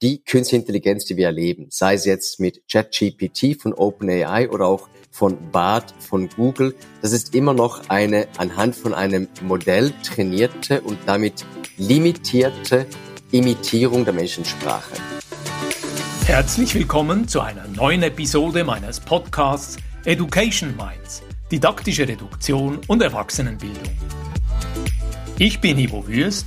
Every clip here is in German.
die künstliche Intelligenz, die wir erleben, sei es jetzt mit ChatGPT von OpenAI oder auch von BART von Google, das ist immer noch eine anhand von einem Modell trainierte und damit limitierte Imitierung der Menschensprache. Herzlich willkommen zu einer neuen Episode meines Podcasts Education Minds, didaktische Reduktion und Erwachsenenbildung. Ich bin Ivo Würst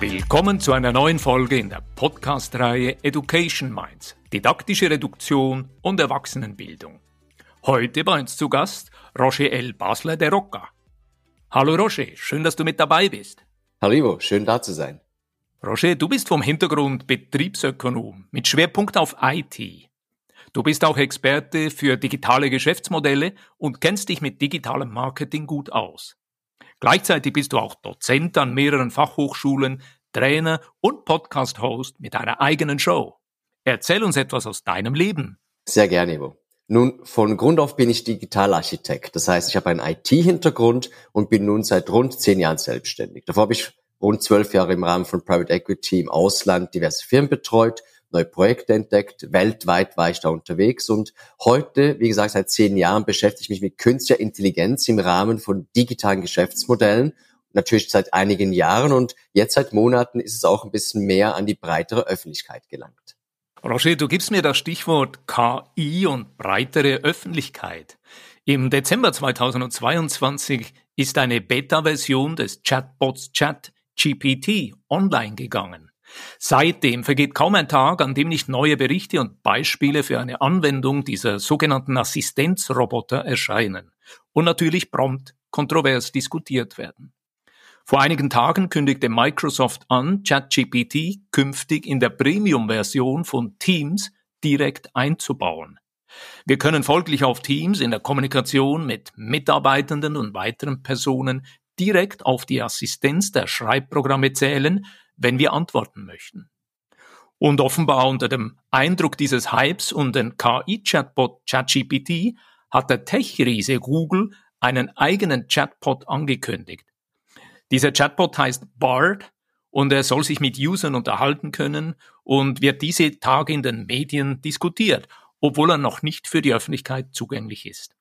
Willkommen zu einer neuen Folge in der Podcast-Reihe Education Minds, didaktische Reduktion und Erwachsenenbildung. Heute bei uns zu Gast Roger L. Basler de Rocca. Hallo Roger, schön, dass du mit dabei bist. Hallo Ivo, schön da zu sein. Roger, du bist vom Hintergrund Betriebsökonom mit Schwerpunkt auf IT. Du bist auch Experte für digitale Geschäftsmodelle und kennst dich mit digitalem Marketing gut aus. Gleichzeitig bist du auch Dozent an mehreren Fachhochschulen, Trainer und Podcast-Host mit einer eigenen Show. Erzähl uns etwas aus deinem Leben. Sehr gerne, Ivo. Nun, von Grund auf bin ich Digitalarchitekt. Das heißt, ich habe einen IT-Hintergrund und bin nun seit rund zehn Jahren selbstständig. Davor habe ich rund zwölf Jahre im Rahmen von Private Equity im Ausland diverse Firmen betreut neue Projekte entdeckt. Weltweit war ich da unterwegs und heute, wie gesagt, seit zehn Jahren beschäftige ich mich mit künstlicher Intelligenz im Rahmen von digitalen Geschäftsmodellen. Natürlich seit einigen Jahren und jetzt seit Monaten ist es auch ein bisschen mehr an die breitere Öffentlichkeit gelangt. Roger, du gibst mir das Stichwort KI und breitere Öffentlichkeit. Im Dezember 2022 ist eine Beta-Version des Chatbots ChatGPT online gegangen. Seitdem vergeht kaum ein Tag, an dem nicht neue Berichte und Beispiele für eine Anwendung dieser sogenannten Assistenzroboter erscheinen und natürlich prompt kontrovers diskutiert werden. Vor einigen Tagen kündigte Microsoft an, ChatGPT künftig in der Premium-Version von Teams direkt einzubauen. Wir können folglich auf Teams in der Kommunikation mit Mitarbeitenden und weiteren Personen direkt auf die Assistenz der Schreibprogramme zählen, wenn wir antworten möchten. Und offenbar unter dem Eindruck dieses Hypes und den KI-Chatbot ChatGPT hat der Tech-Riese Google einen eigenen Chatbot angekündigt. Dieser Chatbot heißt Bard und er soll sich mit Usern unterhalten können und wird diese Tage in den Medien diskutiert, obwohl er noch nicht für die Öffentlichkeit zugänglich ist.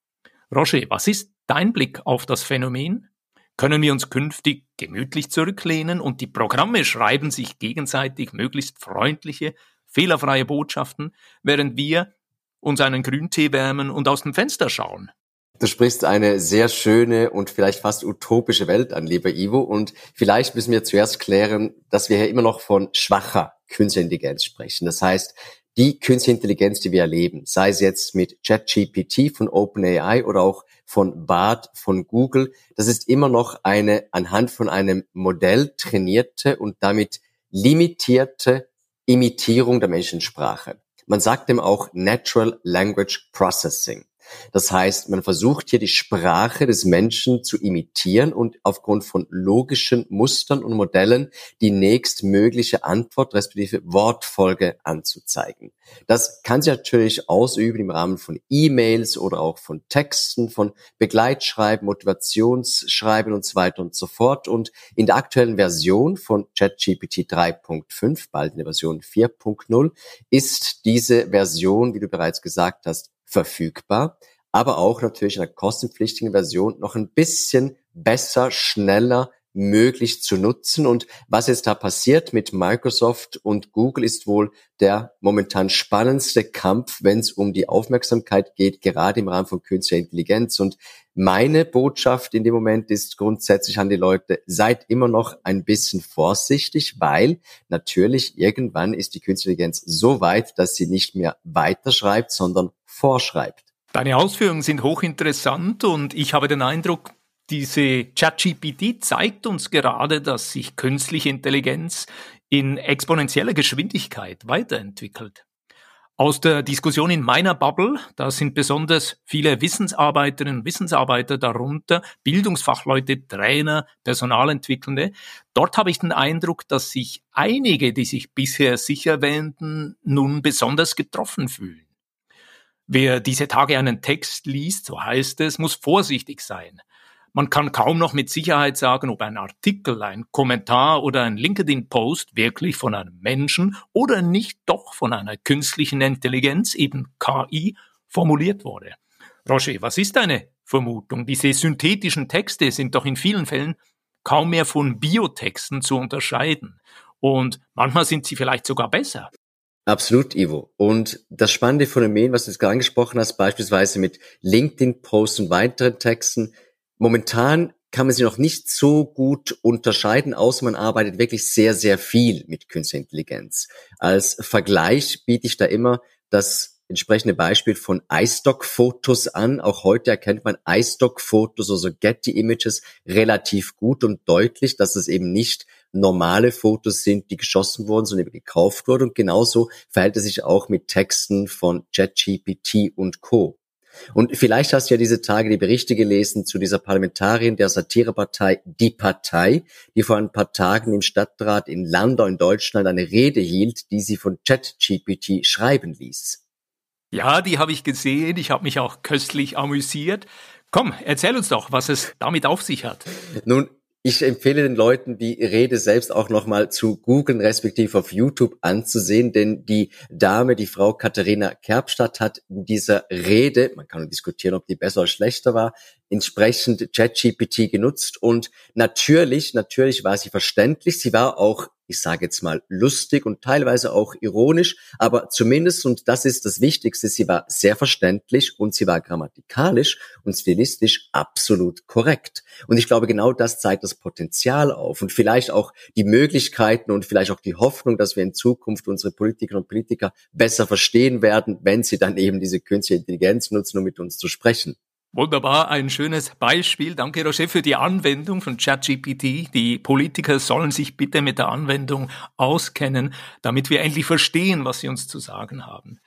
Roger, was ist dein Blick auf das Phänomen? Können wir uns künftig gemütlich zurücklehnen und die Programme schreiben sich gegenseitig möglichst freundliche, fehlerfreie Botschaften, während wir uns einen Grüntee wärmen und aus dem Fenster schauen. Du sprichst eine sehr schöne und vielleicht fast utopische Welt an, lieber Ivo. Und vielleicht müssen wir zuerst klären, dass wir hier immer noch von schwacher Künstlicher Intelligenz sprechen. Das heißt, die Künstliche Intelligenz, die wir erleben, sei es jetzt mit ChatGPT von OpenAI oder auch von BART von Google, das ist immer noch eine anhand von einem Modell trainierte und damit limitierte Imitierung der Menschensprache. Man sagt dem auch Natural Language Processing. Das heißt, man versucht hier die Sprache des Menschen zu imitieren und aufgrund von logischen Mustern und Modellen die nächstmögliche Antwort respektive Wortfolge anzuzeigen. Das kann sich natürlich ausüben im Rahmen von E-Mails oder auch von Texten, von Begleitschreiben, Motivationsschreiben und so weiter und so fort. Und in der aktuellen Version von ChatGPT 3.5, bald in der Version 4.0, ist diese Version, wie du bereits gesagt hast, verfügbar, aber auch natürlich in der kostenpflichtigen Version noch ein bisschen besser, schneller möglich zu nutzen. Und was jetzt da passiert mit Microsoft und Google ist wohl der momentan spannendste Kampf, wenn es um die Aufmerksamkeit geht, gerade im Rahmen von künstlicher Intelligenz. Und meine Botschaft in dem Moment ist grundsätzlich an die Leute, seid immer noch ein bisschen vorsichtig, weil natürlich irgendwann ist die künstliche Intelligenz so weit, dass sie nicht mehr weiterschreibt, sondern vorschreibt. Deine Ausführungen sind hochinteressant und ich habe den Eindruck, diese ChatGPT zeigt uns gerade, dass sich künstliche Intelligenz in exponentieller Geschwindigkeit weiterentwickelt. Aus der Diskussion in meiner Bubble, da sind besonders viele Wissensarbeiterinnen und Wissensarbeiter darunter, Bildungsfachleute, Trainer, Personalentwickelnde. Dort habe ich den Eindruck, dass sich einige, die sich bisher sicher wähnten, nun besonders getroffen fühlen. Wer diese Tage einen Text liest, so heißt es, muss vorsichtig sein. Man kann kaum noch mit Sicherheit sagen, ob ein Artikel, ein Kommentar oder ein LinkedIn-Post wirklich von einem Menschen oder nicht doch von einer künstlichen Intelligenz, eben KI, formuliert wurde. Roger, was ist deine Vermutung? Diese synthetischen Texte sind doch in vielen Fällen kaum mehr von Biotexten zu unterscheiden. Und manchmal sind sie vielleicht sogar besser. Absolut, Ivo. Und das spannende Phänomen, was du jetzt gerade angesprochen hast, beispielsweise mit LinkedIn-Posts und weiteren Texten, Momentan kann man sie noch nicht so gut unterscheiden, außer man arbeitet wirklich sehr, sehr viel mit Künstlicher Intelligenz. Als Vergleich biete ich da immer das entsprechende Beispiel von iStock-Fotos an. Auch heute erkennt man iStock-Fotos, also Getty Images, relativ gut und deutlich, dass es eben nicht normale Fotos sind, die geschossen wurden, sondern gekauft wurden. Und genauso verhält es sich auch mit Texten von ChatGPT und Co. Und vielleicht hast du ja diese Tage die Berichte gelesen zu dieser Parlamentarierin der Satirepartei Die Partei, die vor ein paar Tagen im Stadtrat in Landau in Deutschland eine Rede hielt, die sie von ChatGPT schreiben ließ. Ja, die habe ich gesehen. Ich habe mich auch köstlich amüsiert. Komm, erzähl uns doch, was es damit auf sich hat. Nun, ich empfehle den Leuten, die Rede selbst auch nochmal zu googeln, respektive auf YouTube anzusehen, denn die Dame, die Frau Katharina Kerbstadt hat in dieser Rede, man kann diskutieren, ob die besser oder schlechter war, entsprechend ChatGPT genutzt und natürlich, natürlich war sie verständlich. Sie war auch, ich sage jetzt mal, lustig und teilweise auch ironisch, aber zumindest, und das ist das Wichtigste, sie war sehr verständlich und sie war grammatikalisch und stilistisch absolut korrekt. Und ich glaube, genau das zeigt das Potenzial auf und vielleicht auch die Möglichkeiten und vielleicht auch die Hoffnung, dass wir in Zukunft unsere Politikerinnen und Politiker besser verstehen werden, wenn sie dann eben diese künstliche Intelligenz nutzen, um mit uns zu sprechen. Wunderbar, ein schönes Beispiel. Danke, Roger, für die Anwendung von ChatGPT. Die Politiker sollen sich bitte mit der Anwendung auskennen, damit wir endlich verstehen, was sie uns zu sagen haben.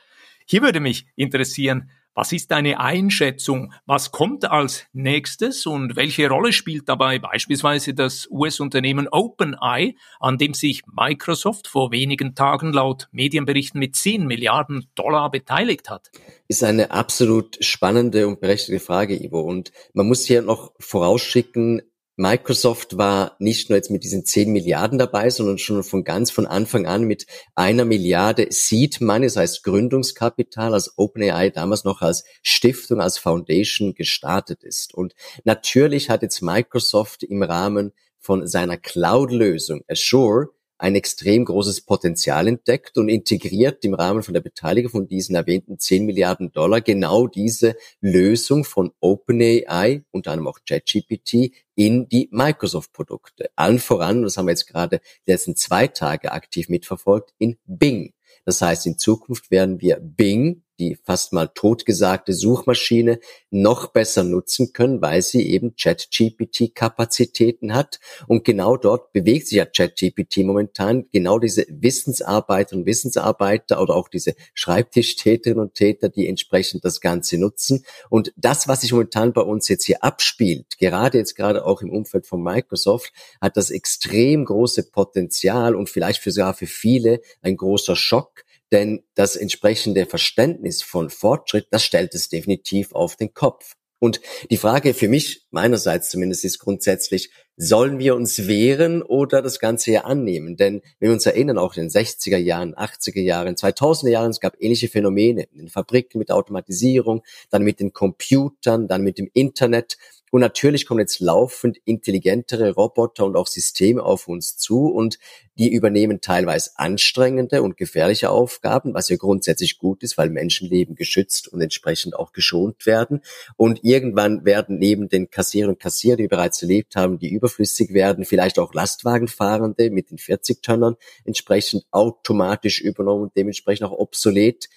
Hier würde mich interessieren, was ist deine Einschätzung? Was kommt als nächstes und welche Rolle spielt dabei beispielsweise das US-Unternehmen OpenEye, an dem sich Microsoft vor wenigen Tagen laut Medienberichten mit 10 Milliarden Dollar beteiligt hat? Ist eine absolut spannende und berechtigte Frage, Ivo. Und man muss hier noch vorausschicken, Microsoft war nicht nur jetzt mit diesen 10 Milliarden dabei, sondern schon von ganz von Anfang an mit einer Milliarde Seed Money, das heißt Gründungskapital, als OpenAI damals noch als Stiftung, als Foundation gestartet ist. Und natürlich hat jetzt Microsoft im Rahmen von seiner Cloud-Lösung Azure ein extrem großes Potenzial entdeckt und integriert im Rahmen von der Beteiligung von diesen erwähnten 10 Milliarden Dollar genau diese Lösung von OpenAI, unter anderem auch ChatGPT, in die Microsoft-Produkte. Allen voran, das haben wir jetzt gerade die letzten zwei Tage aktiv mitverfolgt, in Bing. Das heißt, in Zukunft werden wir Bing die fast mal totgesagte Suchmaschine noch besser nutzen können, weil sie eben ChatGPT-Kapazitäten hat. Und genau dort bewegt sich ja ChatGPT momentan. Genau diese Wissensarbeiterinnen und Wissensarbeiter oder auch diese Schreibtischtäterinnen und Täter, die entsprechend das Ganze nutzen. Und das, was sich momentan bei uns jetzt hier abspielt, gerade jetzt gerade auch im Umfeld von Microsoft, hat das extrem große Potenzial und vielleicht für sogar für viele ein großer Schock, denn das entsprechende Verständnis von Fortschritt, das stellt es definitiv auf den Kopf. Und die Frage für mich, meinerseits zumindest, ist grundsätzlich, sollen wir uns wehren oder das Ganze hier annehmen? Denn wenn wir uns erinnern, auch in den 60er Jahren, 80er Jahren, 2000er Jahren, es gab ähnliche Phänomene in den Fabriken mit Automatisierung, dann mit den Computern, dann mit dem Internet. Und natürlich kommen jetzt laufend intelligentere Roboter und auch Systeme auf uns zu und die übernehmen teilweise anstrengende und gefährliche Aufgaben, was ja grundsätzlich gut ist, weil Menschenleben geschützt und entsprechend auch geschont werden. Und irgendwann werden neben den Kassierern und Kassierer, die bereits erlebt haben, die überflüssig werden, vielleicht auch Lastwagenfahrende mit den 40-Tönnern entsprechend automatisch übernommen und dementsprechend auch obsolet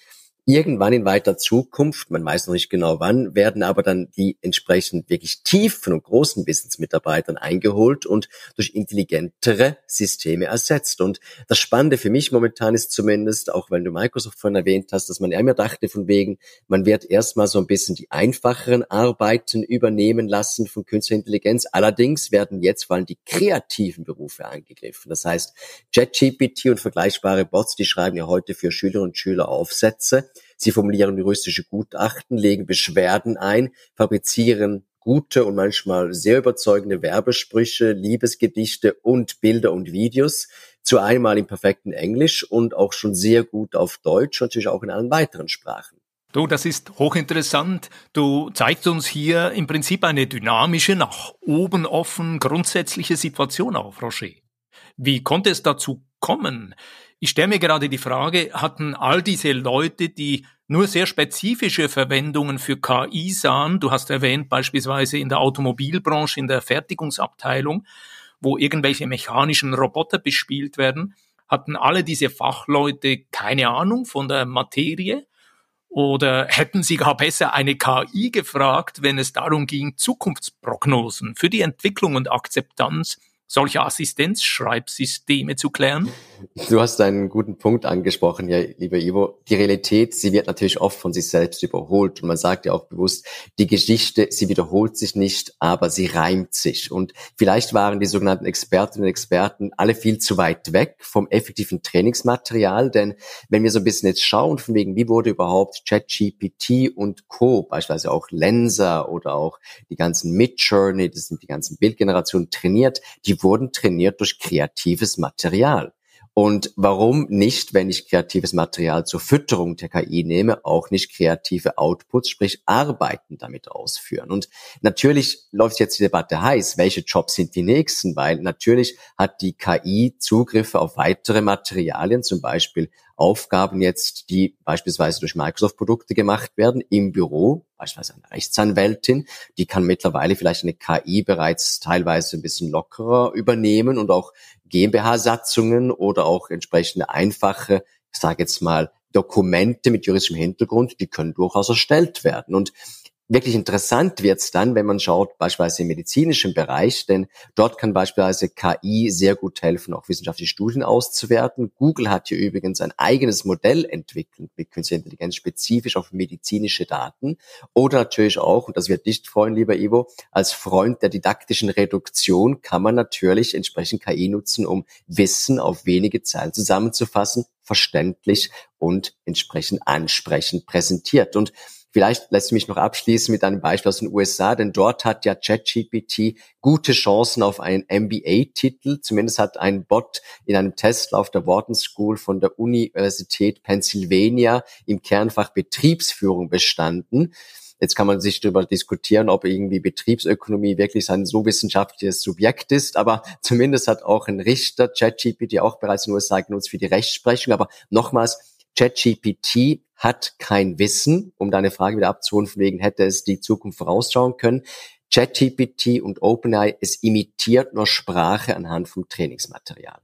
Irgendwann in weiter Zukunft, man weiß noch nicht genau wann, werden aber dann die entsprechend wirklich tiefen und großen Wissensmitarbeitern eingeholt und durch intelligentere Systeme ersetzt. Und das Spannende für mich momentan ist zumindest, auch wenn du Microsoft vorhin erwähnt hast, dass man ja immer dachte von wegen, man wird erstmal so ein bisschen die einfacheren Arbeiten übernehmen lassen von künstlicher Intelligenz. Allerdings werden jetzt vor allem die kreativen Berufe angegriffen. Das heißt, ChatGPT und vergleichbare Bots, die schreiben ja heute für Schülerinnen und Schüler Aufsätze Sie formulieren juristische Gutachten, legen Beschwerden ein, fabrizieren gute und manchmal sehr überzeugende Werbesprüche, Liebesgedichte und Bilder und Videos. Zu einmal im perfekten Englisch und auch schon sehr gut auf Deutsch und natürlich auch in allen weiteren Sprachen. Du, das ist hochinteressant. Du zeigst uns hier im Prinzip eine dynamische, nach oben offen, grundsätzliche Situation auf, Roger. Wie konnte es dazu kommen? Ich stelle mir gerade die Frage, hatten all diese Leute, die nur sehr spezifische Verwendungen für KI sahen, du hast erwähnt beispielsweise in der Automobilbranche, in der Fertigungsabteilung, wo irgendwelche mechanischen Roboter bespielt werden, hatten alle diese Fachleute keine Ahnung von der Materie? Oder hätten Sie gar besser eine KI gefragt, wenn es darum ging, Zukunftsprognosen für die Entwicklung und Akzeptanz solche Assistenzschreibsysteme zu klären? Du hast einen guten Punkt angesprochen, ja, lieber Ivo. Die Realität, sie wird natürlich oft von sich selbst überholt. Und man sagt ja auch bewusst, die Geschichte, sie wiederholt sich nicht, aber sie reimt sich. Und vielleicht waren die sogenannten Expertinnen und Experten alle viel zu weit weg vom effektiven Trainingsmaterial. Denn wenn wir so ein bisschen jetzt schauen, von wegen, wie wurde überhaupt ChatGPT und Co., beispielsweise auch Lenser oder auch die ganzen Midjourney, das sind die ganzen Bildgenerationen trainiert, die wurden trainiert durch kreatives Material. Und warum nicht, wenn ich kreatives Material zur Fütterung der KI nehme, auch nicht kreative Outputs, sprich Arbeiten damit ausführen? Und natürlich läuft jetzt die Debatte heiß, welche Jobs sind die nächsten, weil natürlich hat die KI Zugriffe auf weitere Materialien, zum Beispiel Aufgaben jetzt, die beispielsweise durch Microsoft-Produkte gemacht werden im Büro, beispielsweise eine Rechtsanwältin, die kann mittlerweile vielleicht eine KI bereits teilweise ein bisschen lockerer übernehmen und auch GmbH-Satzungen oder auch entsprechende einfache, ich sage jetzt mal, Dokumente mit juristischem Hintergrund, die können durchaus erstellt werden. Und Wirklich interessant wird's dann, wenn man schaut, beispielsweise im medizinischen Bereich, denn dort kann beispielsweise KI sehr gut helfen, auch wissenschaftliche Studien auszuwerten. Google hat hier übrigens ein eigenes Modell entwickelt mit künstlicher Intelligenz spezifisch auf medizinische Daten. Oder natürlich auch, und das wird dich freuen, lieber Ivo, als Freund der didaktischen Reduktion kann man natürlich entsprechend KI nutzen, um Wissen auf wenige Zeilen zusammenzufassen, verständlich und entsprechend ansprechend präsentiert. Und Vielleicht lässt mich noch abschließen mit einem Beispiel aus den USA, denn dort hat ja ChatGPT gute Chancen auf einen MBA-Titel. Zumindest hat ein Bot in einem Testlauf der Wharton School von der Universität Pennsylvania im Kernfach Betriebsführung bestanden. Jetzt kann man sich darüber diskutieren, ob irgendwie Betriebsökonomie wirklich ein so wissenschaftliches Subjekt ist, aber zumindest hat auch ein Richter ChatGPT auch bereits in den USA genutzt für die Rechtsprechung. Aber nochmals, ChatGPT hat kein Wissen, um deine Frage wieder abzuholen, von wegen hätte es die Zukunft vorausschauen können. ChatGPT und OpenAI, es imitiert nur Sprache anhand vom Trainingsmaterial.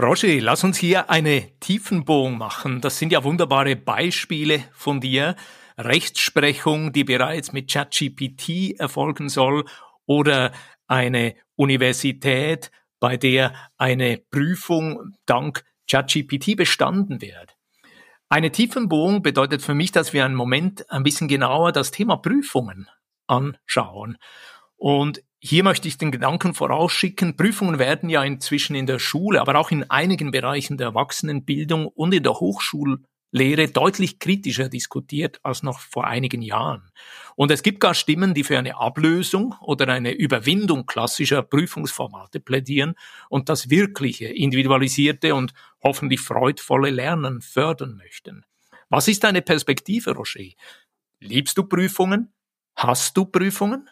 Roger, lass uns hier eine Tiefenbohrung machen. Das sind ja wunderbare Beispiele von dir. Rechtsprechung, die bereits mit ChatGPT erfolgen soll oder eine Universität, bei der eine Prüfung dank ChatGPT bestanden wird. Eine Tiefenbohrung bedeutet für mich, dass wir einen Moment ein bisschen genauer das Thema Prüfungen anschauen. Und hier möchte ich den Gedanken vorausschicken, Prüfungen werden ja inzwischen in der Schule, aber auch in einigen Bereichen der Erwachsenenbildung und in der Hochschul Lehre deutlich kritischer diskutiert als noch vor einigen Jahren. Und es gibt gar Stimmen, die für eine Ablösung oder eine Überwindung klassischer Prüfungsformate plädieren und das wirkliche, individualisierte und hoffentlich freudvolle Lernen fördern möchten. Was ist deine Perspektive, Roger? Liebst du Prüfungen? Hast du Prüfungen?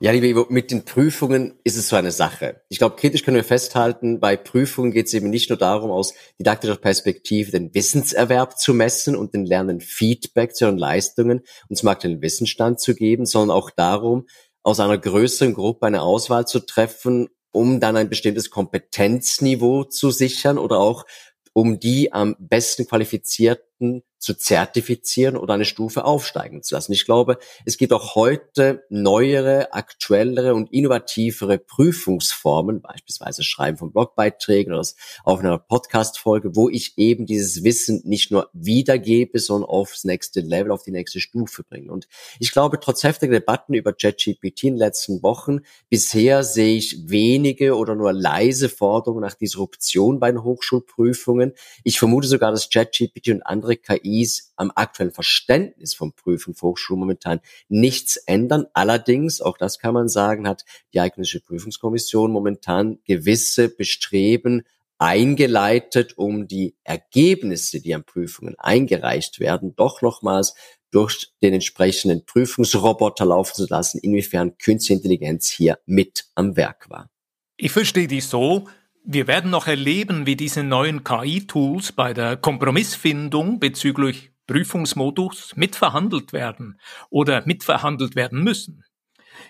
Ja, liebe Ivo, mit den Prüfungen ist es so eine Sache. Ich glaube, kritisch können wir festhalten, bei Prüfungen geht es eben nicht nur darum, aus didaktischer Perspektive den Wissenserwerb zu messen und den Lernenden Feedback zu ihren Leistungen und zum aktuellen Wissensstand zu geben, sondern auch darum, aus einer größeren Gruppe eine Auswahl zu treffen, um dann ein bestimmtes Kompetenzniveau zu sichern oder auch um die am besten qualifiziert Studenten zu zertifizieren oder eine Stufe aufsteigen zu lassen. Ich glaube, es gibt auch heute neuere, aktuellere und innovativere Prüfungsformen, beispielsweise Schreiben von Blogbeiträgen oder das auf einer Podcast-Folge, wo ich eben dieses Wissen nicht nur wiedergebe, sondern aufs nächste Level, auf die nächste Stufe bringe. Und ich glaube, trotz heftiger Debatten über ChatGPT in den letzten Wochen, bisher sehe ich wenige oder nur leise Forderungen nach Disruption bei den Hochschulprüfungen. Ich vermute sogar, dass ChatGPT und andere KI KIs am aktuellen Verständnis vom Prüfen für Hochschulen momentan nichts ändern. Allerdings, auch das kann man sagen, hat die Eidgenössische Prüfungskommission momentan gewisse Bestreben eingeleitet, um die Ergebnisse, die an Prüfungen eingereicht werden, doch nochmals durch den entsprechenden Prüfungsroboter laufen zu lassen, inwiefern Künstliche Intelligenz hier mit am Werk war. Ich verstehe dich so, wir werden noch erleben, wie diese neuen KI-Tools bei der Kompromissfindung bezüglich Prüfungsmodus mitverhandelt werden oder mitverhandelt werden müssen.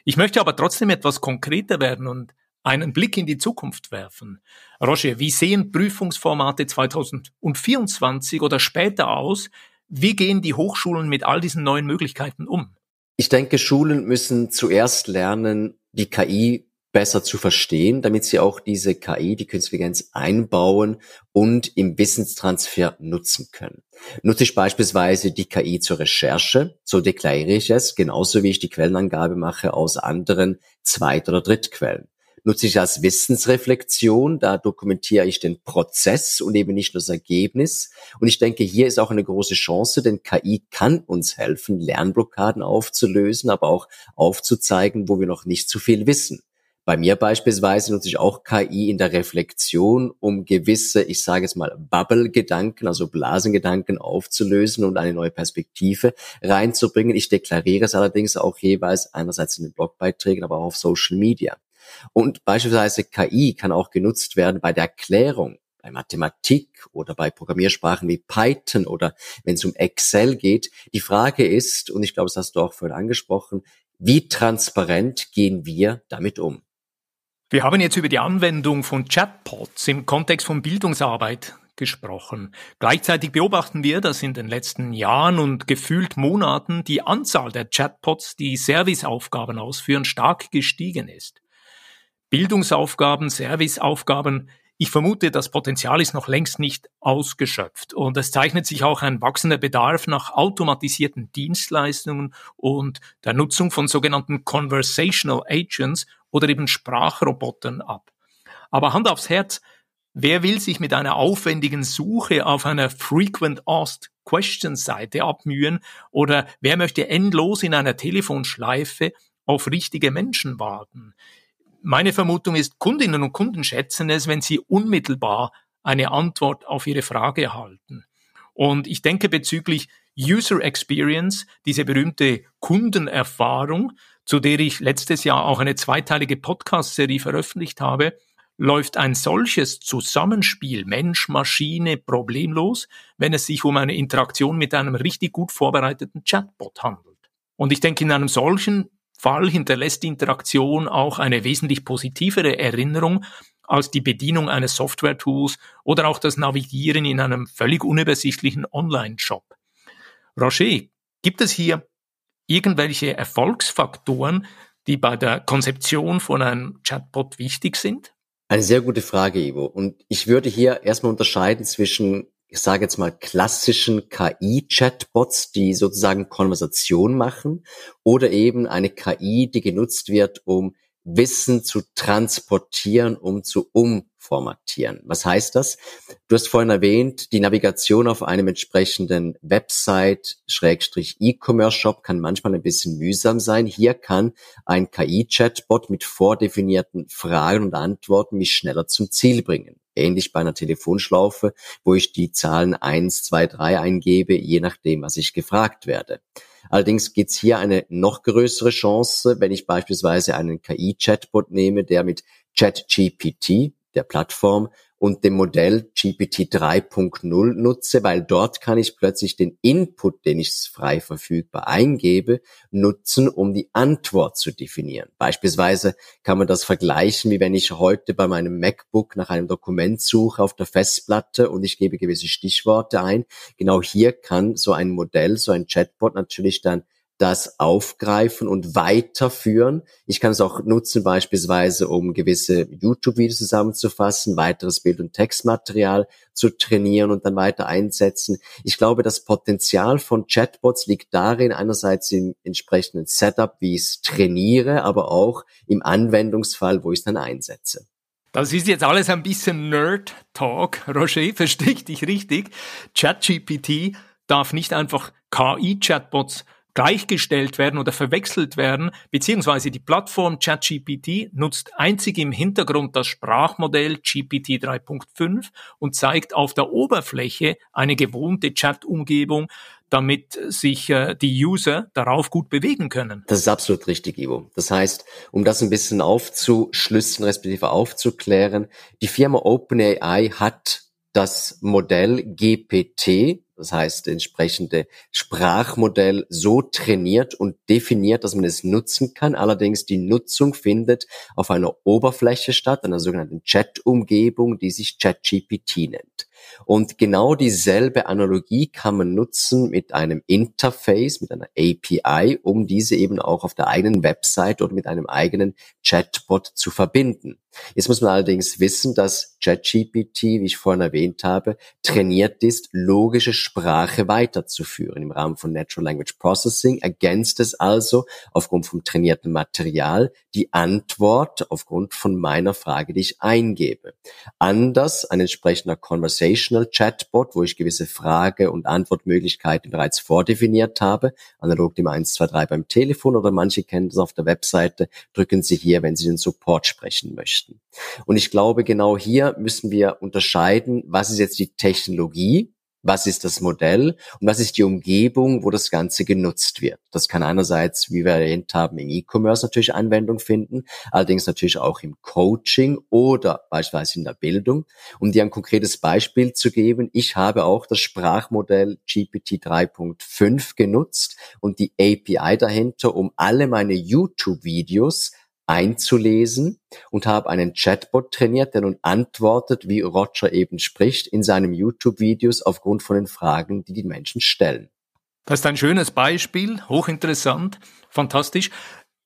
Ich möchte aber trotzdem etwas konkreter werden und einen Blick in die Zukunft werfen. Roger, wie sehen Prüfungsformate 2024 oder später aus? Wie gehen die Hochschulen mit all diesen neuen Möglichkeiten um? Ich denke, Schulen müssen zuerst lernen, die KI besser zu verstehen, damit sie auch diese KI, die Künstliche Intelligenz einbauen und im Wissenstransfer nutzen können. Nutze ich beispielsweise die KI zur Recherche, so deklariere ich es, genauso wie ich die Quellenangabe mache aus anderen Zweit- oder Drittquellen. Nutze ich als Wissensreflexion, da dokumentiere ich den Prozess und eben nicht nur das Ergebnis. Und ich denke, hier ist auch eine große Chance, denn KI kann uns helfen, Lernblockaden aufzulösen, aber auch aufzuzeigen, wo wir noch nicht zu viel wissen. Bei mir beispielsweise nutze ich auch KI in der Reflexion, um gewisse, ich sage es mal, Bubble-Gedanken, also Blasengedanken aufzulösen und eine neue Perspektive reinzubringen. Ich deklariere es allerdings auch jeweils einerseits in den Blogbeiträgen, aber auch auf Social Media. Und beispielsweise KI kann auch genutzt werden bei der Erklärung bei Mathematik oder bei Programmiersprachen wie Python oder wenn es um Excel geht. Die Frage ist, und ich glaube, das hast du auch vorhin angesprochen, wie transparent gehen wir damit um? Wir haben jetzt über die Anwendung von Chatbots im Kontext von Bildungsarbeit gesprochen. Gleichzeitig beobachten wir, dass in den letzten Jahren und gefühlt Monaten die Anzahl der Chatbots, die Serviceaufgaben ausführen, stark gestiegen ist. Bildungsaufgaben, Serviceaufgaben, ich vermute, das Potenzial ist noch längst nicht ausgeschöpft und es zeichnet sich auch ein wachsender Bedarf nach automatisierten Dienstleistungen und der Nutzung von sogenannten Conversational Agents oder eben Sprachrobotern ab. Aber Hand aufs Herz, wer will sich mit einer aufwendigen Suche auf einer Frequent Asked Questions Seite abmühen oder wer möchte endlos in einer Telefonschleife auf richtige Menschen warten? Meine Vermutung ist, Kundinnen und Kunden schätzen es, wenn sie unmittelbar eine Antwort auf ihre Frage erhalten. Und ich denke bezüglich User Experience, diese berühmte Kundenerfahrung, zu der ich letztes Jahr auch eine zweiteilige Podcast-Serie veröffentlicht habe, läuft ein solches Zusammenspiel Mensch-Maschine problemlos, wenn es sich um eine Interaktion mit einem richtig gut vorbereiteten Chatbot handelt. Und ich denke, in einem solchen Fall hinterlässt die Interaktion auch eine wesentlich positivere Erinnerung als die Bedienung eines Software-Tools oder auch das Navigieren in einem völlig unübersichtlichen Online-Shop. Roger, gibt es hier irgendwelche Erfolgsfaktoren, die bei der Konzeption von einem Chatbot wichtig sind? Eine sehr gute Frage, Ivo. Und ich würde hier erstmal unterscheiden zwischen, ich sage jetzt mal, klassischen KI-Chatbots, die sozusagen Konversation machen, oder eben eine KI, die genutzt wird, um Wissen zu transportieren, um zu umformatieren. Was heißt das? Du hast vorhin erwähnt, die Navigation auf einem entsprechenden Website, Schrägstrich E-Commerce Shop kann manchmal ein bisschen mühsam sein. Hier kann ein KI-Chatbot mit vordefinierten Fragen und Antworten mich schneller zum Ziel bringen. Ähnlich bei einer Telefonschlaufe, wo ich die Zahlen eins, zwei, drei eingebe, je nachdem, was ich gefragt werde. Allerdings gibt es hier eine noch größere Chance, wenn ich beispielsweise einen KI-Chatbot nehme, der mit ChatGPT, der Plattform, und dem Modell GPT 3.0 nutze, weil dort kann ich plötzlich den Input, den ich frei verfügbar eingebe, nutzen, um die Antwort zu definieren. Beispielsweise kann man das vergleichen, wie wenn ich heute bei meinem MacBook nach einem Dokument suche auf der Festplatte und ich gebe gewisse Stichworte ein. Genau hier kann so ein Modell, so ein Chatbot natürlich dann das aufgreifen und weiterführen. Ich kann es auch nutzen beispielsweise, um gewisse YouTube-Videos zusammenzufassen, weiteres Bild- und Textmaterial zu trainieren und dann weiter einsetzen. Ich glaube, das Potenzial von Chatbots liegt darin, einerseits im entsprechenden Setup, wie ich es trainiere, aber auch im Anwendungsfall, wo ich es dann einsetze. Das ist jetzt alles ein bisschen Nerd-Talk. Roger, verstehe ich dich richtig? ChatGPT darf nicht einfach KI-Chatbots gleichgestellt werden oder verwechselt werden, beziehungsweise die Plattform ChatGPT nutzt einzig im Hintergrund das Sprachmodell GPT 3.5 und zeigt auf der Oberfläche eine gewohnte Chat-Umgebung, damit sich äh, die User darauf gut bewegen können. Das ist absolut richtig, Ivo. Das heißt, um das ein bisschen aufzuschlüsseln, respektive aufzuklären, die Firma OpenAI hat das Modell GPT, das heißt entsprechende Sprachmodell so trainiert und definiert, dass man es nutzen kann. Allerdings die Nutzung findet auf einer Oberfläche statt, einer sogenannten Chat-Umgebung, die sich ChatGPT nennt. Und genau dieselbe Analogie kann man nutzen mit einem Interface, mit einer API, um diese eben auch auf der eigenen Website oder mit einem eigenen Chatbot zu verbinden. Jetzt muss man allerdings wissen, dass ChatGPT, wie ich vorhin erwähnt habe, trainiert ist, logische Sprache weiterzuführen. Im Rahmen von Natural Language Processing ergänzt es also aufgrund vom trainierten Material die Antwort aufgrund von meiner Frage, die ich eingebe. Anders ein entsprechender Conversational Chatbot, wo ich gewisse Frage- und Antwortmöglichkeiten bereits vordefiniert habe, analog dem 123 beim Telefon oder manche kennen das auf der Webseite, drücken Sie hier, wenn Sie den Support sprechen möchten. Und ich glaube, genau hier müssen wir unterscheiden, was ist jetzt die Technologie, was ist das Modell und was ist die Umgebung, wo das Ganze genutzt wird. Das kann einerseits, wie wir erwähnt haben, im E-Commerce natürlich Anwendung finden, allerdings natürlich auch im Coaching oder beispielsweise in der Bildung. Um dir ein konkretes Beispiel zu geben, ich habe auch das Sprachmodell GPT 3.5 genutzt und die API dahinter, um alle meine YouTube-Videos einzulesen und habe einen Chatbot trainiert, der nun antwortet, wie Roger eben spricht, in seinen YouTube-Videos aufgrund von den Fragen, die die Menschen stellen. Das ist ein schönes Beispiel, hochinteressant, fantastisch.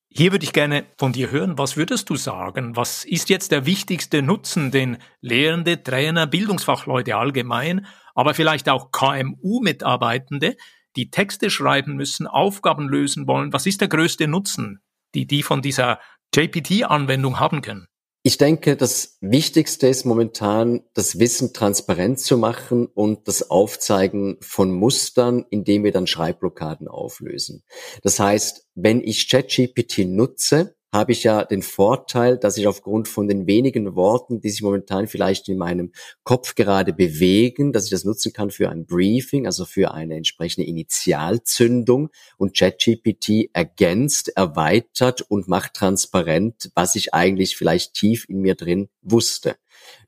Hier würde ich gerne von dir hören, was würdest du sagen? Was ist jetzt der wichtigste Nutzen, den Lehrende, Trainer, Bildungsfachleute allgemein, aber vielleicht auch KMU-Mitarbeitende, die Texte schreiben müssen, Aufgaben lösen wollen? Was ist der größte Nutzen, die die von dieser JPT-Anwendung haben können? Ich denke, das Wichtigste ist momentan, das Wissen transparent zu machen und das Aufzeigen von Mustern, indem wir dann Schreibblockaden auflösen. Das heißt, wenn ich ChatGPT nutze, habe ich ja den Vorteil, dass ich aufgrund von den wenigen Worten, die sich momentan vielleicht in meinem Kopf gerade bewegen, dass ich das nutzen kann für ein Briefing, also für eine entsprechende Initialzündung und ChatGPT ergänzt, erweitert und macht transparent, was ich eigentlich vielleicht tief in mir drin wusste.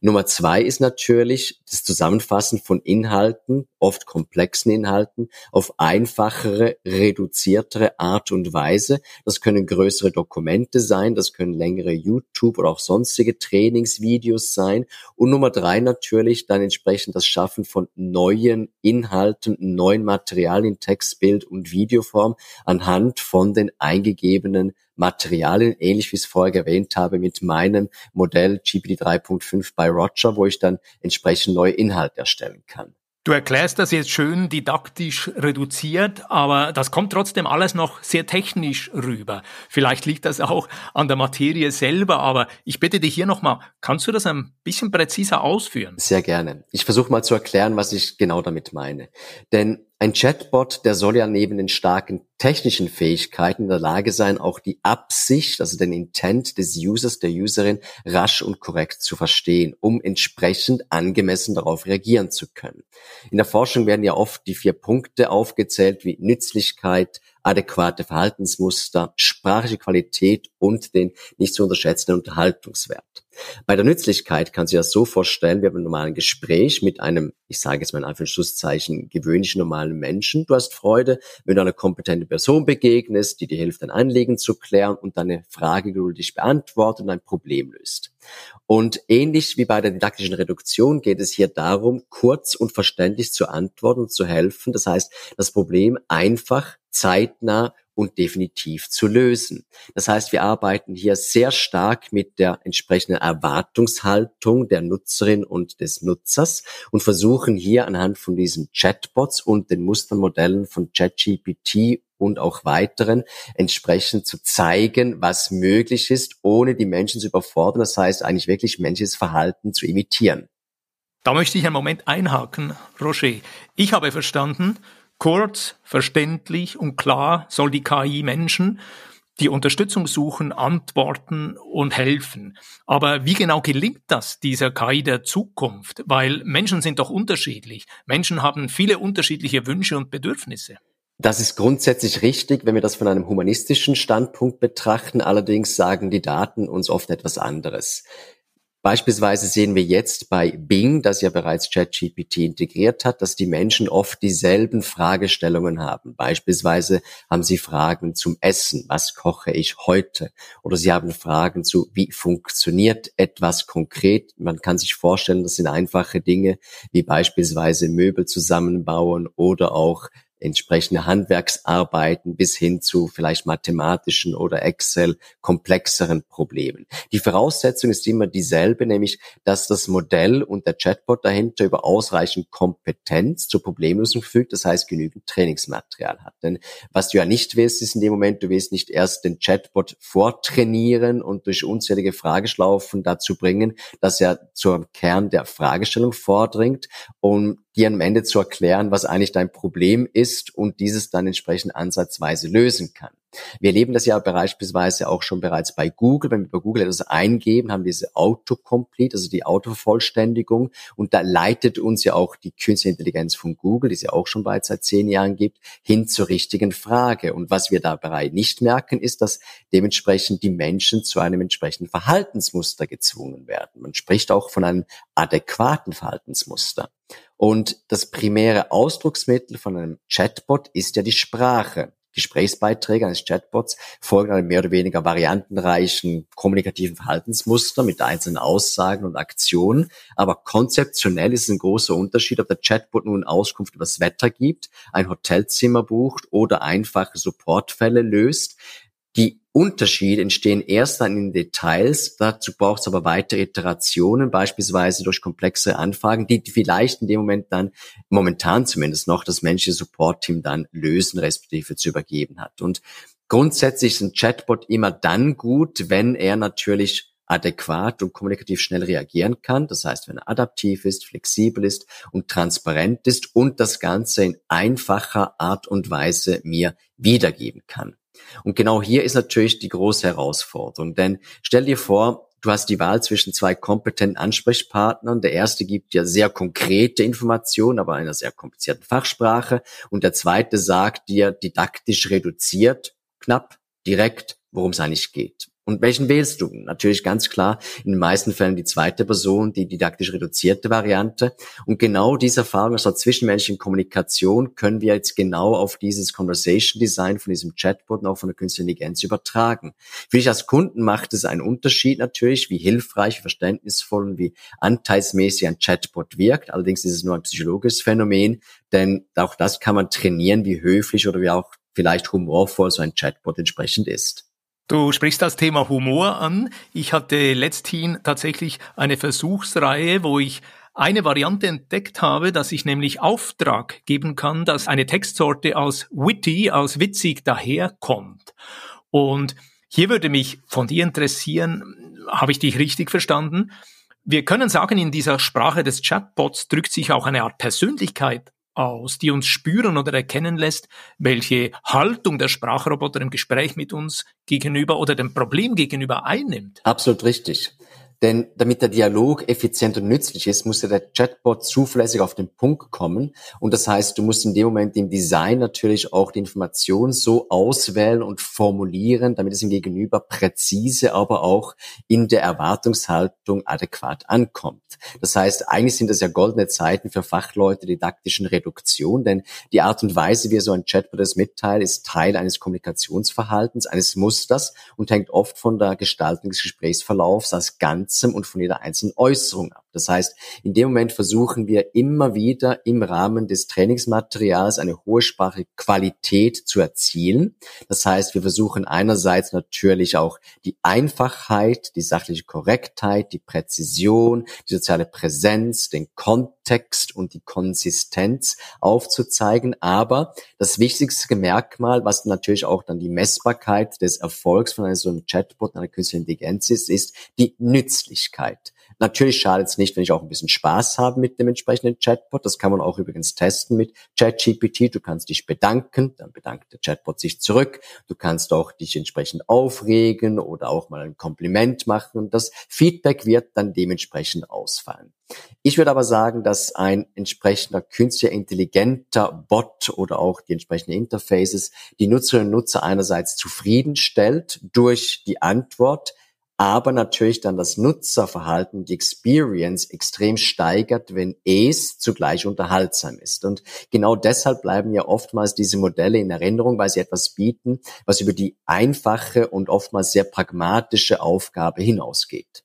Nummer zwei ist natürlich das Zusammenfassen von Inhalten, oft komplexen Inhalten, auf einfachere, reduziertere Art und Weise. Das können größere Dokumente sein, das können längere YouTube oder auch sonstige Trainingsvideos sein. Und Nummer drei natürlich dann entsprechend das Schaffen von neuen Inhalten, neuen Materialien, Text, Bild und Videoform anhand von den eingegebenen Materialien, ähnlich wie ich es vorher erwähnt habe, mit meinem Modell GPT 3.5 bei Roger, wo ich dann entsprechend neue Inhalte erstellen kann. Du erklärst das jetzt schön didaktisch reduziert, aber das kommt trotzdem alles noch sehr technisch rüber. Vielleicht liegt das auch an der Materie selber, aber ich bitte dich hier nochmal, kannst du das ein bisschen präziser ausführen? Sehr gerne. Ich versuche mal zu erklären, was ich genau damit meine. Denn ein Chatbot, der soll ja neben den starken technischen Fähigkeiten in der Lage sein, auch die Absicht, also den Intent des Users, der Userin rasch und korrekt zu verstehen, um entsprechend angemessen darauf reagieren zu können. In der Forschung werden ja oft die vier Punkte aufgezählt wie Nützlichkeit, adäquate Verhaltensmuster, sprachliche Qualität und den nicht zu unterschätzenden Unterhaltungswert. Bei der Nützlichkeit kann sich das so vorstellen, wir haben ein normales Gespräch mit einem, ich sage jetzt mal in Anführungszeichen, gewöhnlichen normalen Menschen. Du hast Freude, wenn du einer kompetenten Person begegnest, die dir hilft, dein Anliegen zu klären und deine Frage geduldig beantwortet und ein Problem löst. Und ähnlich wie bei der didaktischen Reduktion geht es hier darum, kurz und verständlich zu antworten und zu helfen. Das heißt, das Problem einfach, zeitnah und definitiv zu lösen. Das heißt, wir arbeiten hier sehr stark mit der entsprechenden Erwartungshaltung der Nutzerin und des Nutzers und versuchen hier anhand von diesen Chatbots und den Mustermodellen von ChatGPT und auch weiteren entsprechend zu zeigen, was möglich ist, ohne die Menschen zu überfordern. Das heißt, eigentlich wirklich menschliches Verhalten zu imitieren. Da möchte ich einen Moment einhaken, Roger. Ich habe verstanden, Kurz, verständlich und klar soll die KI Menschen, die Unterstützung suchen, antworten und helfen. Aber wie genau gelingt das dieser KI der Zukunft? Weil Menschen sind doch unterschiedlich. Menschen haben viele unterschiedliche Wünsche und Bedürfnisse. Das ist grundsätzlich richtig, wenn wir das von einem humanistischen Standpunkt betrachten. Allerdings sagen die Daten uns oft etwas anderes. Beispielsweise sehen wir jetzt bei Bing, das ja bereits ChatGPT integriert hat, dass die Menschen oft dieselben Fragestellungen haben. Beispielsweise haben sie Fragen zum Essen. Was koche ich heute? Oder sie haben Fragen zu, wie funktioniert etwas konkret? Man kann sich vorstellen, das sind einfache Dinge, wie beispielsweise Möbel zusammenbauen oder auch entsprechende Handwerksarbeiten bis hin zu vielleicht mathematischen oder Excel komplexeren Problemen. Die Voraussetzung ist immer dieselbe, nämlich dass das Modell und der Chatbot dahinter über ausreichend Kompetenz zur Problemlösung verfügt, das heißt genügend Trainingsmaterial hat. Denn was du ja nicht willst, ist in dem Moment, du willst nicht erst den Chatbot vortrainieren und durch unzählige Frageschlaufen dazu bringen, dass er zum Kern der Fragestellung vordringt, um dir am Ende zu erklären, was eigentlich dein Problem ist und dieses dann entsprechend ansatzweise lösen kann. Wir erleben das ja beispielsweise auch schon bereits bei Google. Wenn wir bei Google etwas eingeben, haben wir diese Autocomplete, also die Autovervollständigung. Und da leitet uns ja auch die Künstliche Intelligenz von Google, die es ja auch schon bereits seit zehn Jahren gibt, hin zur richtigen Frage. Und was wir dabei nicht merken, ist, dass dementsprechend die Menschen zu einem entsprechenden Verhaltensmuster gezwungen werden. Man spricht auch von einem adäquaten Verhaltensmuster. Und das primäre Ausdrucksmittel von einem Chatbot ist ja die Sprache. Gesprächsbeiträge eines Chatbots folgen einem mehr oder weniger variantenreichen kommunikativen Verhaltensmuster mit einzelnen Aussagen und Aktionen. Aber konzeptionell ist es ein großer Unterschied, ob der Chatbot nun Auskunft über das Wetter gibt, ein Hotelzimmer bucht oder einfache Supportfälle löst. Die Unterschiede entstehen erst dann in Details. Dazu braucht es aber weitere Iterationen, beispielsweise durch komplexe Anfragen, die vielleicht in dem Moment dann, momentan zumindest noch, das menschliche Support-Team dann lösen, respektive zu übergeben hat. Und grundsätzlich ist ein Chatbot immer dann gut, wenn er natürlich adäquat und kommunikativ schnell reagieren kann. Das heißt, wenn er adaptiv ist, flexibel ist und transparent ist und das Ganze in einfacher Art und Weise mir wiedergeben kann. Und genau hier ist natürlich die große Herausforderung. Denn stell dir vor, du hast die Wahl zwischen zwei kompetenten Ansprechpartnern. Der erste gibt dir sehr konkrete Informationen, aber in einer sehr komplizierten Fachsprache. Und der zweite sagt dir didaktisch reduziert, knapp, direkt, worum es eigentlich geht. Und welchen wählst du? Natürlich ganz klar in den meisten Fällen die zweite Person, die didaktisch reduzierte Variante. Und genau diese Erfahrung aus der zwischenmenschlichen Kommunikation können wir jetzt genau auf dieses Conversation Design von diesem Chatbot und auch von der künstlichen Intelligenz übertragen. Für dich als Kunden macht es einen Unterschied natürlich, wie hilfreich, wie verständnisvoll und wie anteilsmäßig ein Chatbot wirkt. Allerdings ist es nur ein psychologisches Phänomen, denn auch das kann man trainieren, wie höflich oder wie auch vielleicht humorvoll so ein Chatbot entsprechend ist. Du sprichst das Thema Humor an. Ich hatte letzthin tatsächlich eine Versuchsreihe, wo ich eine Variante entdeckt habe, dass ich nämlich Auftrag geben kann, dass eine Textsorte aus witty, aus witzig daherkommt. Und hier würde mich von dir interessieren, habe ich dich richtig verstanden? Wir können sagen, in dieser Sprache des Chatbots drückt sich auch eine Art Persönlichkeit aus, die uns spüren oder erkennen lässt, welche Haltung der Sprachroboter im Gespräch mit uns gegenüber oder dem Problem gegenüber einnimmt. Absolut richtig. Denn damit der Dialog effizient und nützlich ist, muss ja der Chatbot zuverlässig auf den Punkt kommen. Und das heißt, du musst in dem Moment im Design natürlich auch die Information so auswählen und formulieren, damit es im Gegenüber präzise, aber auch in der Erwartungshaltung adäquat ankommt. Das heißt, eigentlich sind das ja goldene Zeiten für Fachleute didaktischen Reduktion, denn die Art und Weise, wie so ein Chatbot es mitteilt, ist Teil eines Kommunikationsverhaltens, eines Musters und hängt oft von der Gestaltung des Gesprächsverlaufs als Ganzem und von jeder einzelnen Äußerung ab. Das heißt, in dem Moment versuchen wir immer wieder im Rahmen des Trainingsmaterials eine hohe sprachliche Qualität zu erzielen. Das heißt, wir versuchen einerseits natürlich auch die Einfachheit, die sachliche Korrektheit, die Präzision, die soziale Präsenz, den Kontext und die Konsistenz aufzuzeigen. Aber das wichtigste Merkmal, was natürlich auch dann die Messbarkeit des Erfolgs von so einem Chatbot, einer künstlichen Intelligenz ist, ist die Nützlichkeit. Natürlich schadet es nicht, wenn ich auch ein bisschen Spaß habe mit dem entsprechenden Chatbot. Das kann man auch übrigens testen mit ChatGPT. Du kannst dich bedanken, dann bedankt der Chatbot sich zurück. Du kannst auch dich entsprechend aufregen oder auch mal ein Kompliment machen. Das Feedback wird dann dementsprechend ausfallen. Ich würde aber sagen, dass ein entsprechender künstlicher intelligenter Bot oder auch die entsprechenden Interfaces die Nutzerinnen und Nutzer einerseits zufriedenstellt durch die Antwort, aber natürlich dann das Nutzerverhalten, die Experience extrem steigert, wenn es zugleich unterhaltsam ist. Und genau deshalb bleiben ja oftmals diese Modelle in Erinnerung, weil sie etwas bieten, was über die einfache und oftmals sehr pragmatische Aufgabe hinausgeht.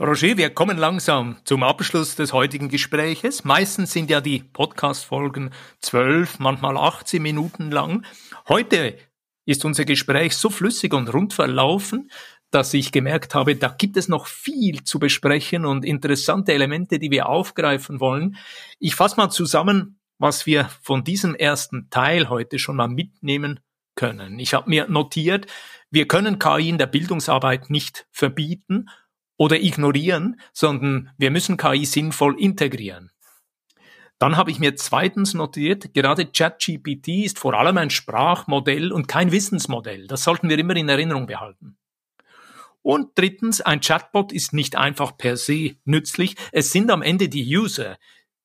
Roger, wir kommen langsam zum Abschluss des heutigen Gespräches. Meistens sind ja die Podcast-Folgen zwölf, manchmal 18 Minuten lang. Heute ist unser Gespräch so flüssig und rund verlaufen, dass ich gemerkt habe, da gibt es noch viel zu besprechen und interessante Elemente, die wir aufgreifen wollen. Ich fasse mal zusammen, was wir von diesem ersten Teil heute schon mal mitnehmen können. Ich habe mir notiert, wir können KI in der Bildungsarbeit nicht verbieten oder ignorieren, sondern wir müssen KI sinnvoll integrieren. Dann habe ich mir zweitens notiert, gerade ChatGPT ist vor allem ein Sprachmodell und kein Wissensmodell. Das sollten wir immer in Erinnerung behalten. Und drittens, ein Chatbot ist nicht einfach per se nützlich. Es sind am Ende die User,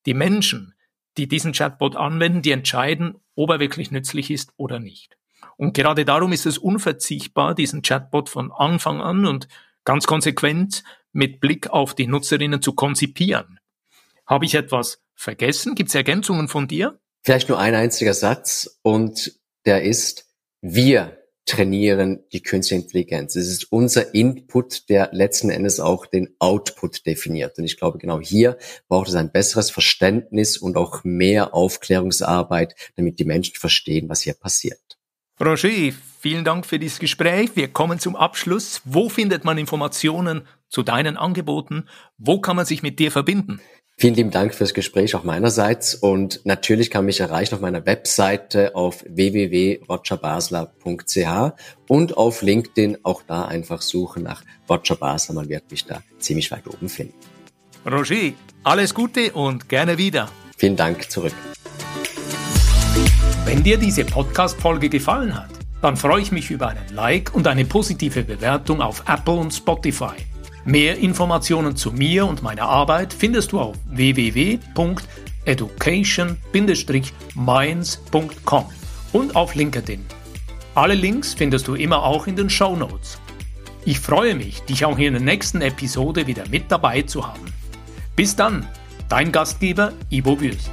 die Menschen, die diesen Chatbot anwenden, die entscheiden, ob er wirklich nützlich ist oder nicht. Und gerade darum ist es unverzichtbar, diesen Chatbot von Anfang an und ganz konsequent mit Blick auf die Nutzerinnen zu konzipieren. Habe ich etwas vergessen? Gibt es Ergänzungen von dir? Vielleicht nur ein einziger Satz und der ist, wir trainieren die künstliche Intelligenz. Es ist unser Input, der letzten Endes auch den Output definiert. Und ich glaube, genau hier braucht es ein besseres Verständnis und auch mehr Aufklärungsarbeit, damit die Menschen verstehen, was hier passiert. Roger, vielen Dank für dieses Gespräch. Wir kommen zum Abschluss. Wo findet man Informationen zu deinen Angeboten? Wo kann man sich mit dir verbinden? Vielen lieben Dank fürs Gespräch auch meinerseits und natürlich kann mich erreichen auf meiner Webseite auf www.rogerbasler.ch und auf LinkedIn auch da einfach suchen nach Roger Basler, man wird mich da ziemlich weit oben finden. Roger, alles Gute und gerne wieder. Vielen Dank zurück. Wenn dir diese Podcast-Folge gefallen hat, dann freue ich mich über einen Like und eine positive Bewertung auf Apple und Spotify. Mehr Informationen zu mir und meiner Arbeit findest du auf www.education-minds.com und auf LinkedIn. Alle Links findest du immer auch in den Show Notes. Ich freue mich, dich auch in der nächsten Episode wieder mit dabei zu haben. Bis dann, dein Gastgeber Ivo Würst.